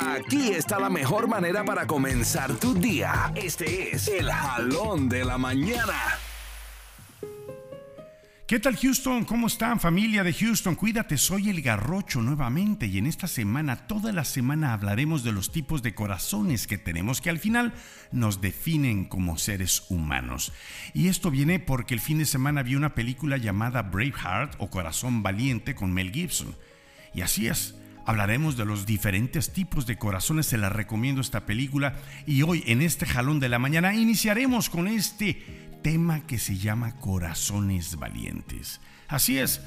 Aquí está la mejor manera para comenzar tu día. Este es el jalón de la mañana. ¿Qué tal Houston? ¿Cómo están familia de Houston? Cuídate, soy el garrocho nuevamente y en esta semana, toda la semana hablaremos de los tipos de corazones que tenemos que al final nos definen como seres humanos. Y esto viene porque el fin de semana vi una película llamada Braveheart o Corazón Valiente con Mel Gibson. Y así es, Hablaremos de los diferentes tipos de corazones, se la recomiendo esta película y hoy en este jalón de la mañana iniciaremos con este tema que se llama Corazones Valientes. Así es,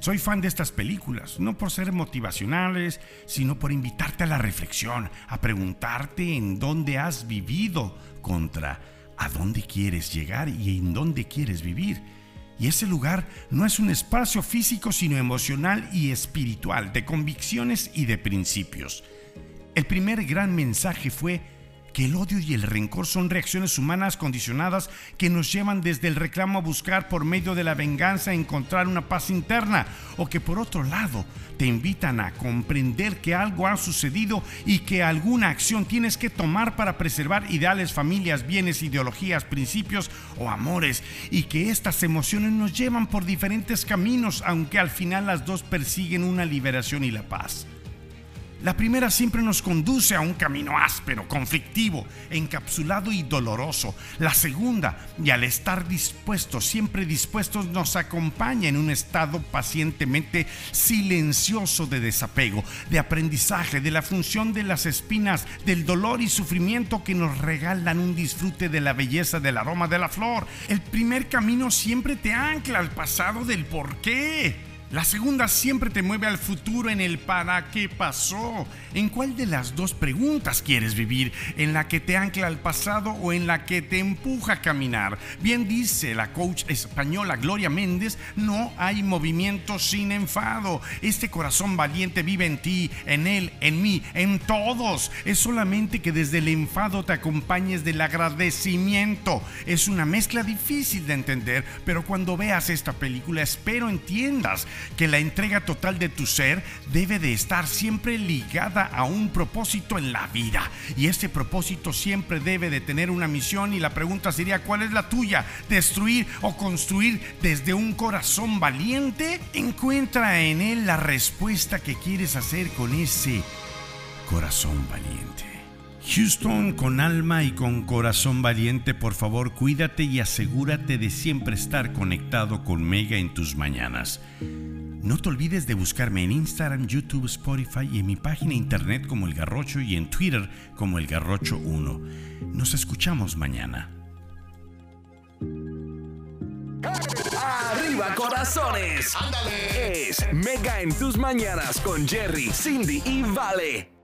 soy fan de estas películas, no por ser motivacionales, sino por invitarte a la reflexión, a preguntarte en dónde has vivido contra a dónde quieres llegar y en dónde quieres vivir. Y ese lugar no es un espacio físico, sino emocional y espiritual, de convicciones y de principios. El primer gran mensaje fue que el odio y el rencor son reacciones humanas condicionadas que nos llevan desde el reclamo a buscar por medio de la venganza encontrar una paz interna o que por otro lado te invitan a comprender que algo ha sucedido y que alguna acción tienes que tomar para preservar ideales, familias, bienes, ideologías, principios o amores y que estas emociones nos llevan por diferentes caminos aunque al final las dos persiguen una liberación y la paz. La primera siempre nos conduce a un camino áspero, conflictivo, encapsulado y doloroso. La segunda, y al estar dispuestos, siempre dispuestos, nos acompaña en un estado pacientemente silencioso de desapego, de aprendizaje, de la función de las espinas, del dolor y sufrimiento que nos regalan un disfrute de la belleza del aroma de la flor. El primer camino siempre te ancla al pasado del por qué la segunda siempre te mueve al futuro en el para qué pasó. ¿En cuál de las dos preguntas quieres vivir? ¿En la que te ancla al pasado o en la que te empuja a caminar? Bien dice la coach española Gloria Méndez, no hay movimiento sin enfado. Este corazón valiente vive en ti, en él, en mí, en todos. Es solamente que desde el enfado te acompañes del agradecimiento. Es una mezcla difícil de entender, pero cuando veas esta película espero entiendas que la entrega total de tu ser debe de estar siempre ligada a un propósito en la vida. Y ese propósito siempre debe de tener una misión y la pregunta sería, ¿cuál es la tuya? ¿Destruir o construir desde un corazón valiente? Encuentra en él la respuesta que quieres hacer con ese corazón valiente. Houston, con alma y con corazón valiente, por favor cuídate y asegúrate de siempre estar conectado con Mega en tus mañanas. No te olvides de buscarme en Instagram, YouTube, Spotify y en mi página internet como El Garrocho y en Twitter como El Garrocho 1. Nos escuchamos mañana. Arriba corazones. Es Mega en tus mañanas con Jerry, Cindy y Vale.